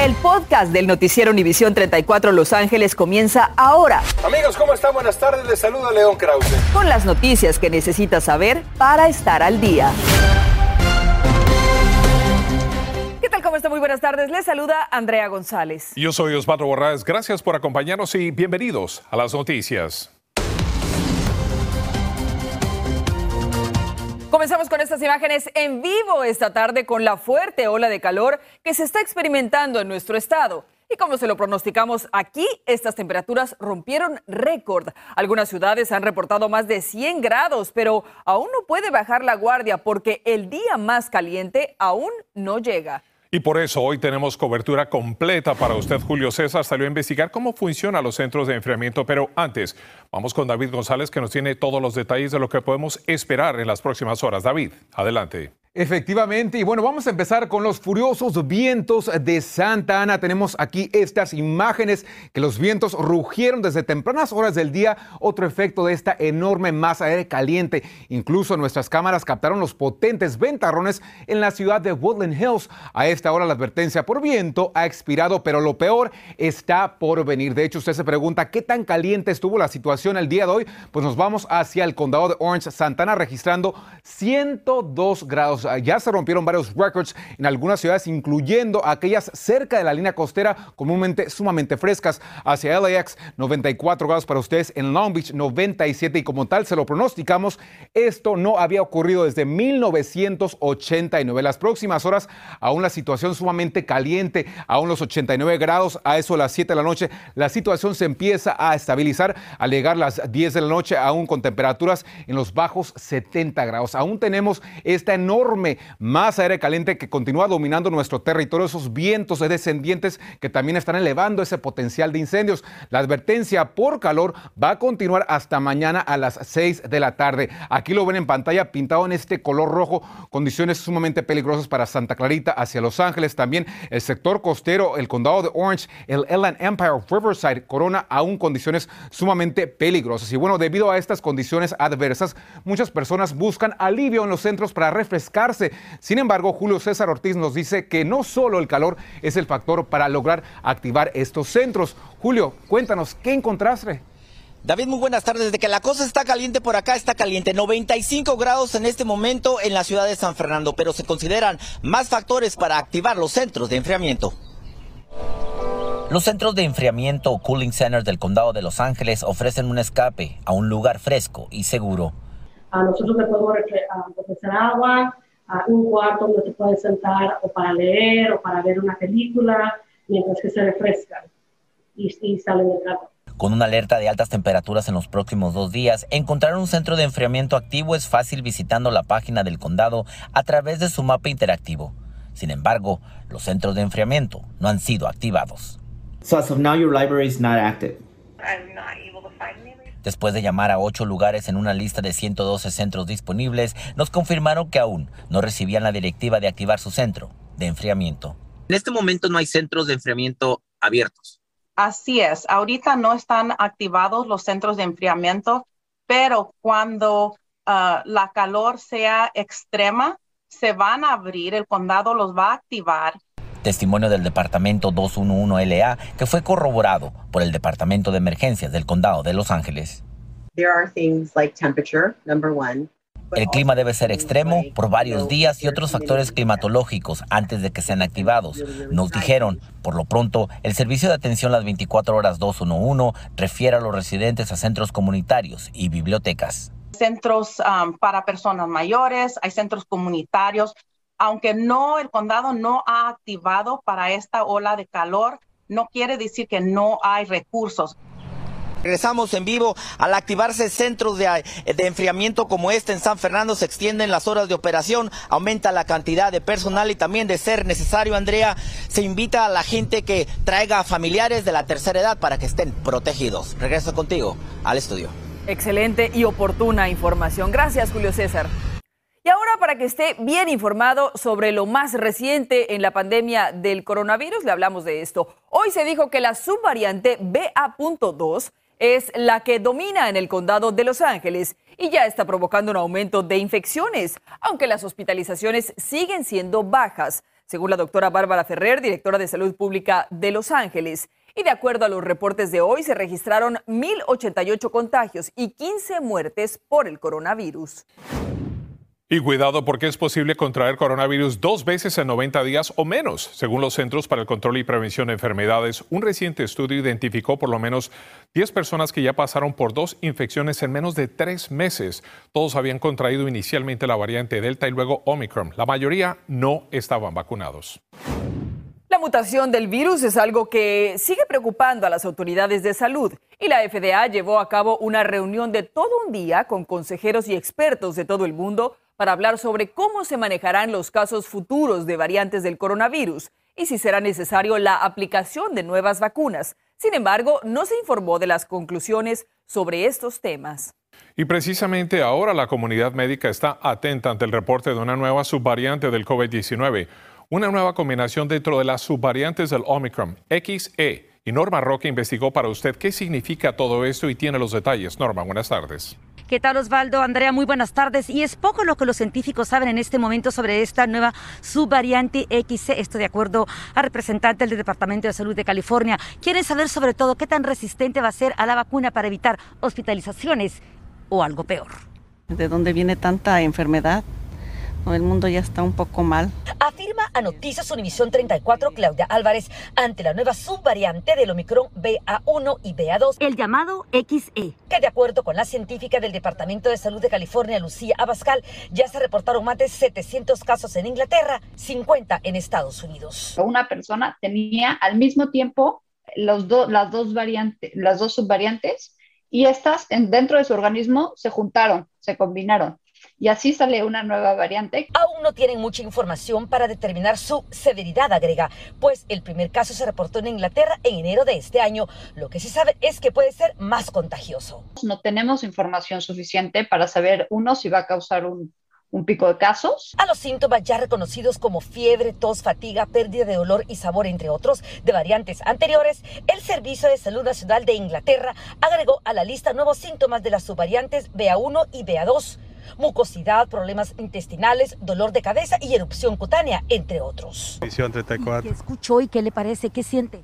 El podcast del noticiero Univisión 34 Los Ángeles comienza ahora. Amigos, ¿cómo están? Buenas tardes. Les saluda León Krause. Con las noticias que necesitas saber para estar al día. ¿Qué tal? ¿Cómo está? Muy buenas tardes. Les saluda Andrea González. Yo soy Osvaldo Borrás. Gracias por acompañarnos y bienvenidos a las noticias. Comenzamos con estas imágenes en vivo esta tarde con la fuerte ola de calor que se está experimentando en nuestro estado. Y como se lo pronosticamos aquí, estas temperaturas rompieron récord. Algunas ciudades han reportado más de 100 grados, pero aún no puede bajar la guardia porque el día más caliente aún no llega. Y por eso hoy tenemos cobertura completa para usted. Julio César salió a investigar cómo funcionan los centros de enfriamiento, pero antes vamos con David González que nos tiene todos los detalles de lo que podemos esperar en las próximas horas. David, adelante. Efectivamente, y bueno, vamos a empezar con los furiosos vientos de Santa Ana. Tenemos aquí estas imágenes que los vientos rugieron desde tempranas horas del día, otro efecto de esta enorme masa de aire caliente. Incluso nuestras cámaras captaron los potentes ventarrones en la ciudad de Woodland Hills. A esta hora la advertencia por viento ha expirado, pero lo peor está por venir. De hecho, usted se pregunta qué tan caliente estuvo la situación el día de hoy. Pues nos vamos hacia el condado de Orange, Santana, registrando 102 grados ya se rompieron varios récords en algunas ciudades, incluyendo aquellas cerca de la línea costera, comúnmente sumamente frescas. Hacia LAX, 94 grados para ustedes, en Long Beach, 97, y como tal se lo pronosticamos, esto no había ocurrido desde 1989. Las próximas horas, aún la situación sumamente caliente, aún los 89 grados, a eso las 7 de la noche, la situación se empieza a estabilizar al llegar las 10 de la noche, aún con temperaturas en los bajos 70 grados. Aún tenemos esta enorme más aire caliente que continúa dominando nuestro territorio, esos vientos descendientes que también están elevando ese potencial de incendios. La advertencia por calor va a continuar hasta mañana a las 6 de la tarde. Aquí lo ven en pantalla pintado en este color rojo, condiciones sumamente peligrosas para Santa Clarita hacia Los Ángeles, también el sector costero, el condado de Orange, el Ellen Empire, Riverside, Corona, aún condiciones sumamente peligrosas. Y bueno, debido a estas condiciones adversas, muchas personas buscan alivio en los centros para refrescar sin embargo, Julio César Ortiz nos dice que no solo el calor es el factor para lograr activar estos centros. Julio, cuéntanos, ¿qué encontraste? David, muy buenas tardes. Desde que la cosa está caliente por acá, está caliente. 95 grados en este momento en la ciudad de San Fernando, pero se consideran más factores para activar los centros de enfriamiento. Los centros de enfriamiento o cooling centers del condado de Los Ángeles ofrecen un escape a un lugar fresco y seguro. A nosotros le podemos ofrecer agua, un cuarto donde te puedes sentar o para leer o para ver una película mientras que se refrescan y, salen de trabajo. Con una alerta de altas temperaturas en los próximos dos días, encontrar un centro de enfriamiento activo es fácil visitando la página del condado a través de su mapa interactivo. Sin embargo, los centros de enfriamiento no han sido activados. So as of now, your library is not active. Después de llamar a ocho lugares en una lista de 112 centros disponibles, nos confirmaron que aún no recibían la directiva de activar su centro de enfriamiento. En este momento no hay centros de enfriamiento abiertos. Así es, ahorita no están activados los centros de enfriamiento, pero cuando ah, la calor sea extrema, se van a abrir, el condado los va a activar Testimonio del Departamento 211LA que fue corroborado por el Departamento de Emergencias del Condado de Los Ángeles. El clima debe ser extremo por varios días y otros factores climatológicos antes de que sean activados, nos dijeron. Por lo pronto, el Servicio de Atención las 24 horas 211 refiere a los residentes a centros comunitarios y bibliotecas. Centros um, para personas mayores, hay centros comunitarios, aunque no, el condado no ha activado para esta ola de calor, no quiere decir que no hay recursos. Regresamos en vivo. Al activarse centros de, de, enfriamiento como este en San Fernando, se extienden las horas de operación, aumenta la cantidad de personal y también de ser necesario, Andrea, se invita a la gente que traiga familiares de la tercera edad para que estén protegidos. Regreso contigo al estudio. Excelente y oportuna información. Gracias, Julio César. Y ahora para que esté bien informado sobre lo más reciente en la pandemia del coronavirus, le hablamos de esto. Hoy se dijo que la subvariante BA.2 es la que domina en el condado de Los Ángeles y ya está provocando un aumento de infecciones, aunque las hospitalizaciones siguen siendo bajas. según la doctora Bárbara Ferrer, directora de Salud Pública de Los Ángeles. Y de acuerdo a los reportes de hoy, se registraron 1.088 contagios y 15 muertes por el coronavirus. Y cuidado porque es posible contraer coronavirus dos veces en 90 días o menos. Según los Centros para el Control y Prevención de Enfermedades, un reciente estudio identificó por lo menos 10 personas que ya pasaron por dos infecciones en menos de tres meses. Todos habían contraído inicialmente la variante Delta y luego Omicron. La mayoría no estaban vacunados. La mutación del virus es algo que sigue preocupando a las autoridades de salud y la FDA llevó a cabo una reunión de todo un día con consejeros y expertos de todo el mundo para hablar sobre cómo se manejarán los casos futuros de variantes del coronavirus y si será necesario la aplicación de nuevas vacunas. Sin embargo, no se informó de las conclusiones sobre estos temas. Y precisamente ahora la comunidad médica está atenta ante el reporte de una nueva subvariante del COVID-19, una nueva combinación dentro de las subvariantes del Omicron, XE. Y Norma Roque investigó para usted qué significa todo esto y tiene los detalles. Norma, buenas tardes. ¿Qué tal Osvaldo? Andrea, muy buenas tardes. Y es poco lo que los científicos saben en este momento sobre esta nueva subvariante XC. Esto de acuerdo a representantes del Departamento de Salud de California. Quieren saber sobre todo qué tan resistente va a ser a la vacuna para evitar hospitalizaciones o algo peor. ¿De dónde viene tanta enfermedad? El mundo ya está un poco mal. Afirma a Noticias Univisión 34 Claudia Álvarez ante la nueva subvariante del Omicron BA1 y BA2, el llamado XE, que de acuerdo con la científica del Departamento de Salud de California, Lucía Abascal, ya se reportaron más de 700 casos en Inglaterra, 50 en Estados Unidos. Una persona tenía al mismo tiempo los las, dos variantes, las dos subvariantes y estas dentro de su organismo se juntaron, se combinaron y así sale una nueva variante. Aún no tienen mucha información para determinar su severidad, agrega, pues el primer caso se reportó en Inglaterra en enero de este año. Lo que sí sabe es que puede ser más contagioso. No tenemos información suficiente para saber, uno, si va a causar un, un pico de casos. A los síntomas ya reconocidos como fiebre, tos, fatiga, pérdida de olor y sabor, entre otros, de variantes anteriores, el Servicio de Salud Nacional de Inglaterra agregó a la lista nuevos síntomas de las subvariantes BA1 y BA2 mucosidad, problemas intestinales, dolor de cabeza y erupción cutánea, entre otros. Visión 34. ¿Qué escuchó y qué le parece? ¿Qué siente?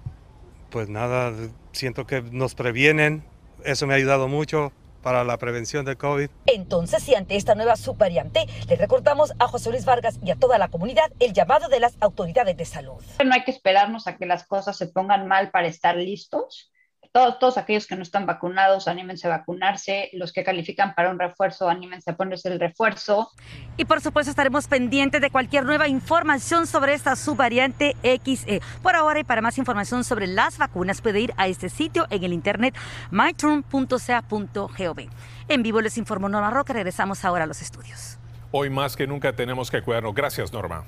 Pues nada, siento que nos previenen. Eso me ha ayudado mucho para la prevención del COVID. Entonces, si ante esta nueva subvariante, le recordamos a José Luis Vargas y a toda la comunidad el llamado de las autoridades de salud. No hay que esperarnos a que las cosas se pongan mal para estar listos todos, aquellos que no están vacunados, anímense a vacunarse. Los que califican para un refuerzo, anímense a ponerse el refuerzo. Y por supuesto estaremos pendientes de cualquier nueva información sobre esta subvariante XE. Por ahora y para más información sobre las vacunas puede ir a este sitio en el internet myturn.ca.gov. En vivo les informó Norma Roca. Regresamos ahora a los estudios. Hoy más que nunca tenemos que cuidarnos. Gracias, Norma.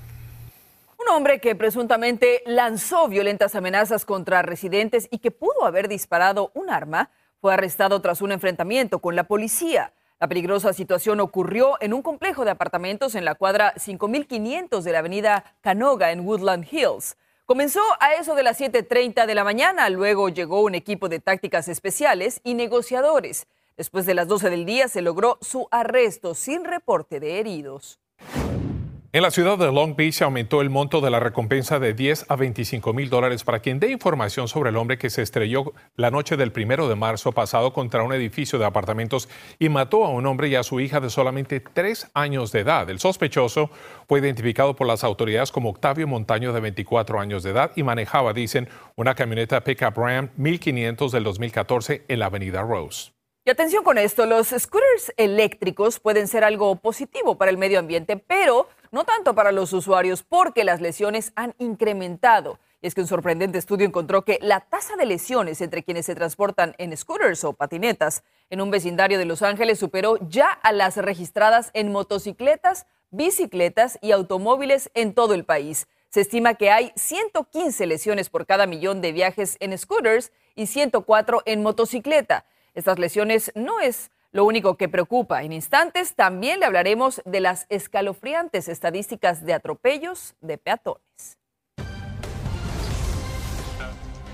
Un hombre que presuntamente lanzó violentas amenazas contra residentes y que pudo haber disparado un arma fue arrestado tras un enfrentamiento con la policía. La peligrosa situación ocurrió en un complejo de apartamentos en la cuadra 5500 de la avenida Canoga en Woodland Hills. Comenzó a eso de las 7.30 de la mañana, luego llegó un equipo de tácticas especiales y negociadores. Después de las 12 del día se logró su arresto sin reporte de heridos. En la ciudad de Long Beach se aumentó el monto de la recompensa de 10 a 25 mil dólares para quien dé información sobre el hombre que se estrelló la noche del primero de marzo pasado contra un edificio de apartamentos y mató a un hombre y a su hija de solamente tres años de edad. El sospechoso fue identificado por las autoridades como Octavio Montaño, de 24 años de edad, y manejaba, dicen, una camioneta Pickup Ram 1500 del 2014 en la avenida Rose. Y atención con esto, los scooters eléctricos pueden ser algo positivo para el medio ambiente, pero no tanto para los usuarios porque las lesiones han incrementado. Y es que un sorprendente estudio encontró que la tasa de lesiones entre quienes se transportan en scooters o patinetas en un vecindario de Los Ángeles superó ya a las registradas en motocicletas, bicicletas y automóviles en todo el país. Se estima que hay 115 lesiones por cada millón de viajes en scooters y 104 en motocicleta. Estas lesiones no es lo único que preocupa. En instantes también le hablaremos de las escalofriantes estadísticas de atropellos de peatones.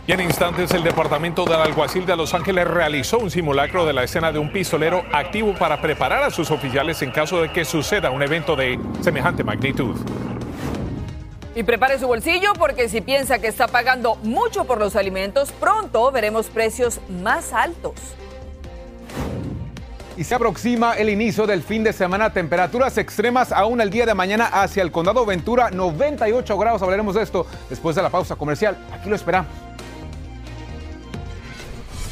Y en instantes el Departamento del Alguacil de Los Ángeles realizó un simulacro de la escena de un pistolero activo para preparar a sus oficiales en caso de que suceda un evento de semejante magnitud. Y prepare su bolsillo porque si piensa que está pagando mucho por los alimentos, pronto veremos precios más altos. Y se aproxima el inicio del fin de semana. Temperaturas extremas aún el día de mañana hacia el condado Ventura, 98 grados. Hablaremos de esto después de la pausa comercial. Aquí lo esperamos.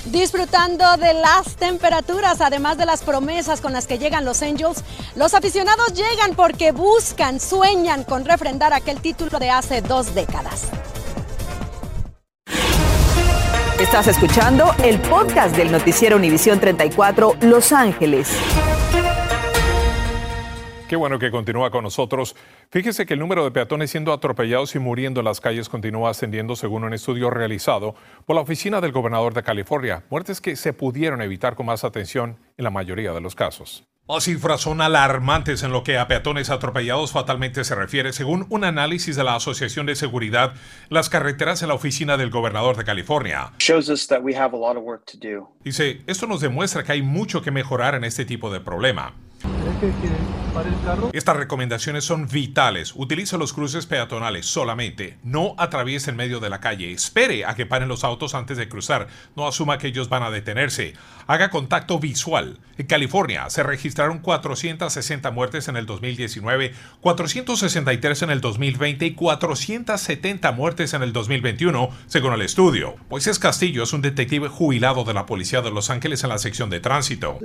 Disfrutando de las temperaturas, además de las promesas con las que llegan los Angels, los aficionados llegan porque buscan, sueñan con refrendar aquel título de hace dos décadas. Estás escuchando el podcast del noticiero Univisión 34 Los Ángeles. Qué bueno que continúa con nosotros. Fíjese que el número de peatones siendo atropellados y muriendo en las calles continúa ascendiendo según un estudio realizado por la oficina del gobernador de California. Muertes que se pudieron evitar con más atención en la mayoría de los casos. Las cifras son alarmantes en lo que a peatones atropellados fatalmente se refiere, según un análisis de la Asociación de Seguridad, las carreteras en la oficina del gobernador de California. Dice, esto nos demuestra que hay mucho que mejorar en este tipo de problema. Estas recomendaciones son vitales. Utilice los cruces peatonales solamente. No atraviese en medio de la calle. Espere a que paren los autos antes de cruzar. No asuma que ellos van a detenerse. Haga contacto visual. En California se registraron 460 muertes en el 2019, 463 en el 2020 y 470 muertes en el 2021, según el estudio. Moisés Castillo es un detective jubilado de la Policía de Los Ángeles en la sección de tránsito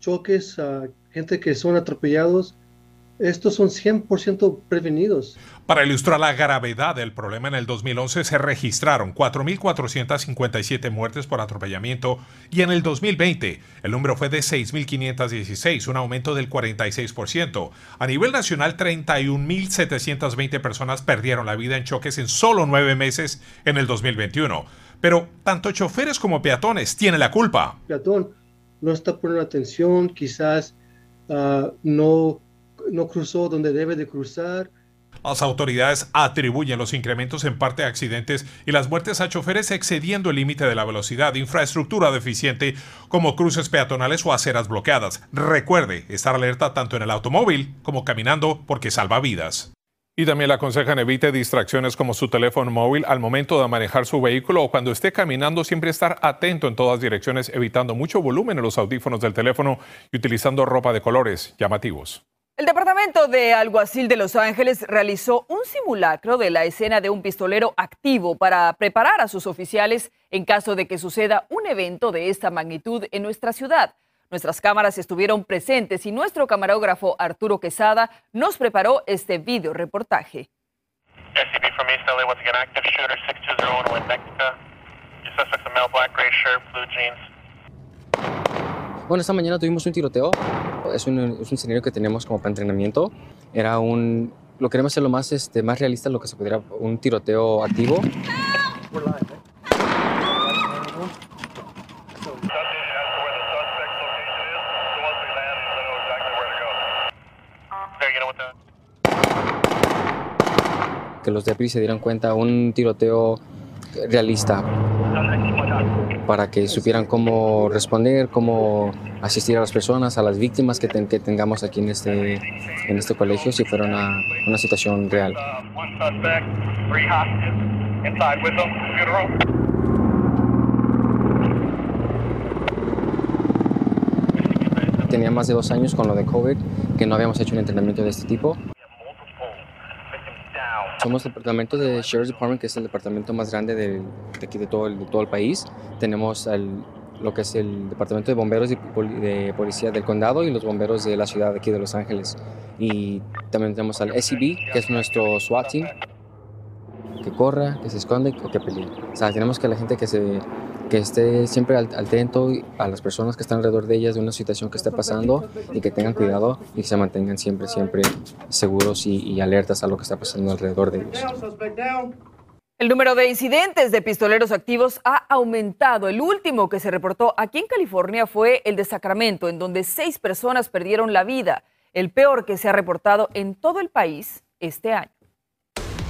choques, a gente que son atropellados, estos son 100% prevenidos. Para ilustrar la gravedad del problema, en el 2011 se registraron 4.457 muertes por atropellamiento y en el 2020 el número fue de 6.516, un aumento del 46%. A nivel nacional, 31.720 personas perdieron la vida en choques en solo nueve meses en el 2021. Pero tanto choferes como peatones tienen la culpa. Peatón no está poniendo atención, quizás ah, no, no cruzó donde debe de cruzar. Las autoridades atribuyen los incrementos en parte a accidentes y las muertes a choferes excediendo el límite de la velocidad, infraestructura deficiente como cruces peatonales o aceras bloqueadas. Recuerde estar alerta tanto en el automóvil como caminando porque salva vidas. Y también le aconsejan evite distracciones como su teléfono móvil al momento de manejar su vehículo o cuando esté caminando, siempre estar atento en todas direcciones, evitando mucho volumen en los audífonos del teléfono y utilizando ropa de colores llamativos. El Departamento de Alguacil de Los Ángeles realizó un simulacro de la escena de un pistolero activo para preparar a sus oficiales en caso de que suceda un evento de esta magnitud en nuestra ciudad. Nuestras cámaras estuvieron presentes y nuestro camarógrafo Arturo Quesada nos preparó este video reportaje. Bueno, esta mañana tuvimos un tiroteo. Es un, es un escenario que tenemos como para entrenamiento. Era un... Lo queremos hacer lo más, este, más realista, lo que se pudiera, un tiroteo activo. Que los deputies se dieran cuenta, un tiroteo realista para que supieran cómo responder, cómo asistir a las personas, a las víctimas que, que tengamos aquí en este, en este colegio si fuera una, una situación real. Tenía más de dos años con lo de COVID que no habíamos hecho un entrenamiento de este tipo. Somos el departamento de Sheriff's Department, que es el departamento más grande de, aquí de todo el, todo el país. Tenemos lo que es el departamento de bomberos y de policía del condado y los bomberos de la ciudad de aquí de Los Ángeles. Y también tenemos al SEB, que es nuestro SWAT team, que corra, que se esconde o que pelee. O sea, tenemos que la gente que se que esté siempre atento a las personas que están alrededor de ellas de una situación que está pasando y que tengan cuidado y que se mantengan siempre, siempre seguros y, y alertas a lo que está pasando alrededor de ellos. El número de incidentes de pistoleros activos ha aumentado. El último que se reportó aquí en California fue el de Sacramento, en donde seis personas perdieron la vida, el peor que se ha reportado en todo el país este año.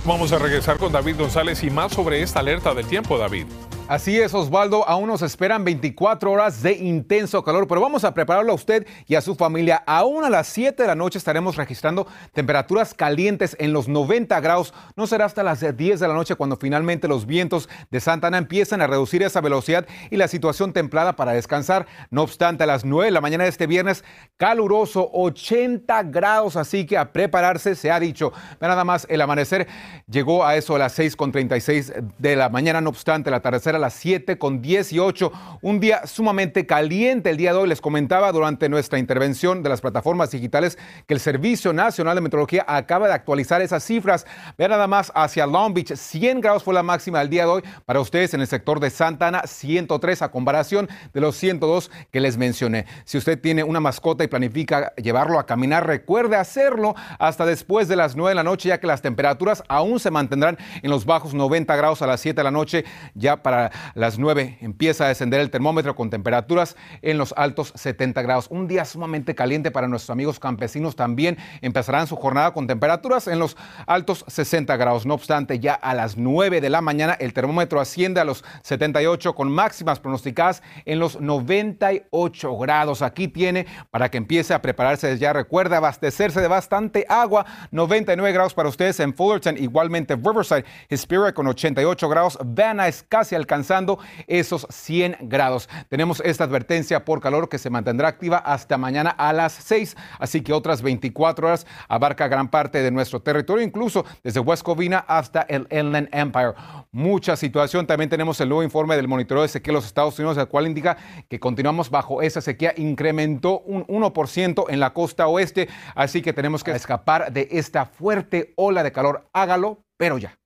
Vamos a regresar con David González y más sobre esta alerta del tiempo, David. Así es, Osvaldo. Aún nos esperan 24 horas de intenso calor, pero vamos a prepararlo a usted y a su familia. Aún a las 7 de la noche estaremos registrando temperaturas calientes en los 90 grados. No será hasta las 10 de la noche cuando finalmente los vientos de Santa Ana empiezan a reducir esa velocidad y la situación templada para descansar. No obstante, a las 9 de la mañana de este viernes, caluroso, 80 grados. Así que a prepararse se ha dicho. Nada más, el amanecer llegó a eso a las 6.36 de la mañana. No obstante, el atardecer a las 7 con 18. Un día sumamente caliente el día de hoy. Les comentaba durante nuestra intervención de las plataformas digitales que el Servicio Nacional de Meteorología acaba de actualizar esas cifras. Vean nada más hacia Long Beach. 100 grados fue la máxima del día de hoy. Para ustedes en el sector de Santa Ana, 103 a comparación de los 102 que les mencioné. Si usted tiene una mascota y planifica llevarlo a caminar, recuerde hacerlo hasta después de las 9 de la noche, ya que las temperaturas aún se mantendrán en los bajos 90 grados a las 7 de la noche. Ya para las 9 empieza a descender el termómetro con temperaturas en los altos 70 grados. Un día sumamente caliente para nuestros amigos campesinos. También empezarán su jornada con temperaturas en los altos 60 grados. No obstante, ya a las 9 de la mañana el termómetro asciende a los 78 con máximas pronosticadas en los 98 grados. Aquí tiene para que empiece a prepararse ya. Recuerda abastecerse de bastante agua. 99 grados para ustedes en Fullerton. Igualmente Riverside, Hesperia con 88 grados. Van es casi alcanzando esos 100 grados. Tenemos esta advertencia por calor que se mantendrá activa hasta mañana a las 6, así que otras 24 horas abarca gran parte de nuestro territorio, incluso desde West hasta el Inland Empire. Mucha situación. También tenemos el nuevo informe del monitoreo de sequía de los Estados Unidos, el cual indica que continuamos bajo esa sequía. Incrementó un 1% en la costa oeste, así que tenemos que escapar de esta fuerte ola de calor. Hágalo, pero ya.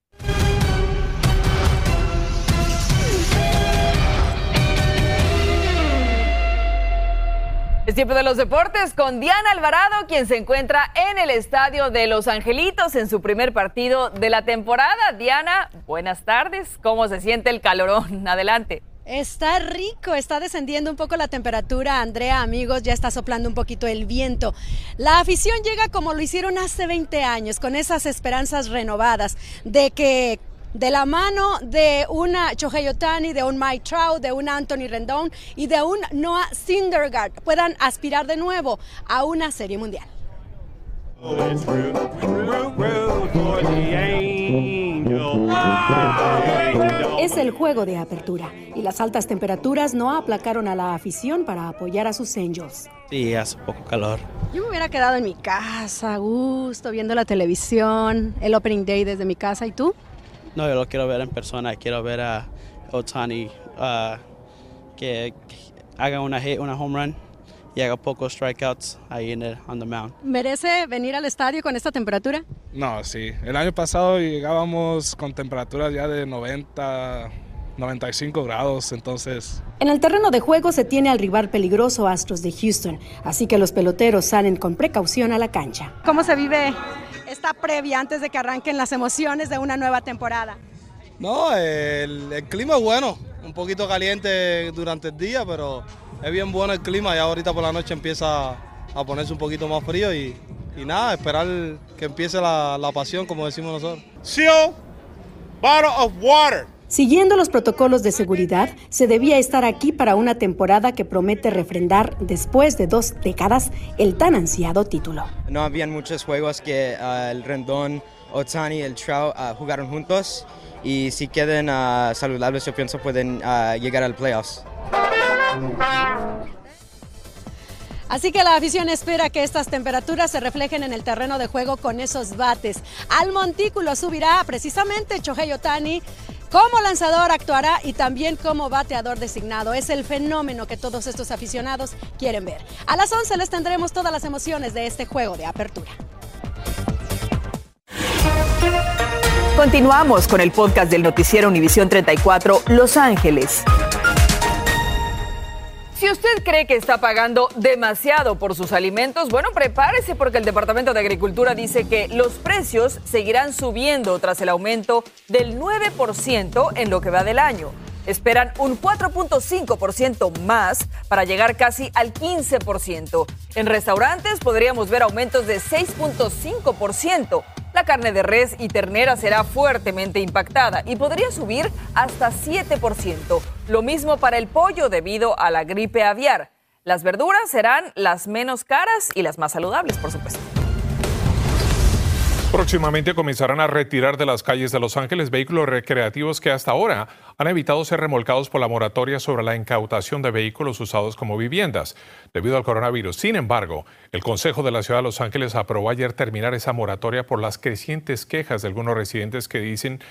Tiempo de los deportes con Diana Alvarado, quien se encuentra en el estadio de Los Angelitos en su primer partido de la temporada. Diana, buenas tardes. ¿Cómo se siente el calorón? Adelante. Está rico, está descendiendo un poco la temperatura, Andrea, amigos, ya está soplando un poquito el viento. La afición llega como lo hicieron hace 20 años, con esas esperanzas renovadas de que de la mano de una Chohei Otani, de un Mike Trout, de un Anthony Rendon y de un Noah Syndergaard puedan aspirar de nuevo a una serie mundial. Es el juego de apertura y las altas temperaturas no aplacaron a la afición para apoyar a sus Angels. Sí, hace poco calor. Yo me hubiera quedado en mi casa, a gusto, viendo la televisión, el Opening Day desde mi casa. ¿Y tú? No, yo lo quiero ver en persona. Quiero ver a Otani uh, que, haga una hit, una home run y haga pocos strikeouts ahí en el on the mound. ¿Merece venir al estadio con esta temperatura? No, sí. El año pasado llegábamos con temperaturas ya de 90, 95 grados, entonces... En el terreno de juego se tiene al rival peligroso Astros de Houston, así que los peloteros salen con precaución a la cancha. ¿Cómo se vive esta previa antes de que arranquen las emociones de una nueva temporada? No, el, el clima es bueno, un poquito caliente durante el día, pero es bien bueno el clima, ya ahorita por la noche empieza a ponerse un poquito más frío y, y nada, esperar que empiece la, la pasión, como decimos nosotros. Seal, bottle of water. Siguiendo los protocolos de seguridad, se debía estar aquí para una temporada que promete refrendar, después de dos décadas, el tan ansiado título. No habían muchos juegos que uh, el Rendón, Otani y el Trout uh, jugaron juntos y si quedan uh, saludables yo pienso pueden llegar al playoffs. Así que la afición espera que estas temperaturas se reflejen en el terreno de juego con esos bates. Al montículo subirá precisamente Chohei Otani. Como lanzador actuará y también como bateador designado. Es el fenómeno que todos estos aficionados quieren ver. A las 11 les tendremos todas las emociones de este juego de apertura. Continuamos con el podcast del noticiero Univisión 34 Los Ángeles. Usted cree que está pagando demasiado por sus alimentos, bueno, prepárese porque el Departamento de Agricultura dice que los precios seguirán subiendo tras el aumento del 9% en lo que va del año. Esperan un 4.5% más para llegar casi al 15%. En restaurantes podríamos ver aumentos de 6.5%. La carne de res y ternera será fuertemente impactada y podría subir hasta 7%. Lo mismo para el pollo debido a la gripe aviar. Las verduras serán las menos caras y las más saludables, por supuesto. Próximamente comenzarán a retirar de las calles de Los Ángeles vehículos recreativos que hasta ahora han evitado ser remolcados por la moratoria sobre la incautación de vehículos usados como viviendas debido al coronavirus. Sin embargo, el Consejo de la Ciudad de Los Ángeles aprobó ayer terminar esa moratoria por las crecientes quejas de algunos residentes que dicen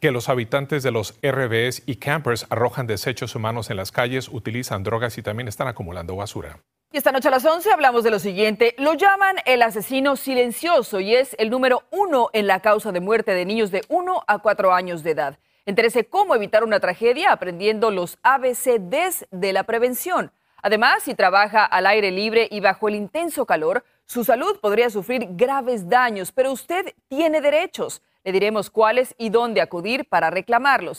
que los habitantes de los RVs y campers arrojan desechos humanos en las calles, utilizan drogas y también están acumulando basura. Y esta noche a las 11 hablamos de lo siguiente. Lo llaman el asesino silencioso y es el número uno en la causa de muerte de niños de 1 a 4 años de edad. Entérese cómo evitar una tragedia aprendiendo los ABCDs de la prevención. Además, si trabaja al aire libre y bajo el intenso calor, su salud podría sufrir graves daños, pero usted tiene derechos. Le diremos cuáles y dónde acudir para reclamarlos.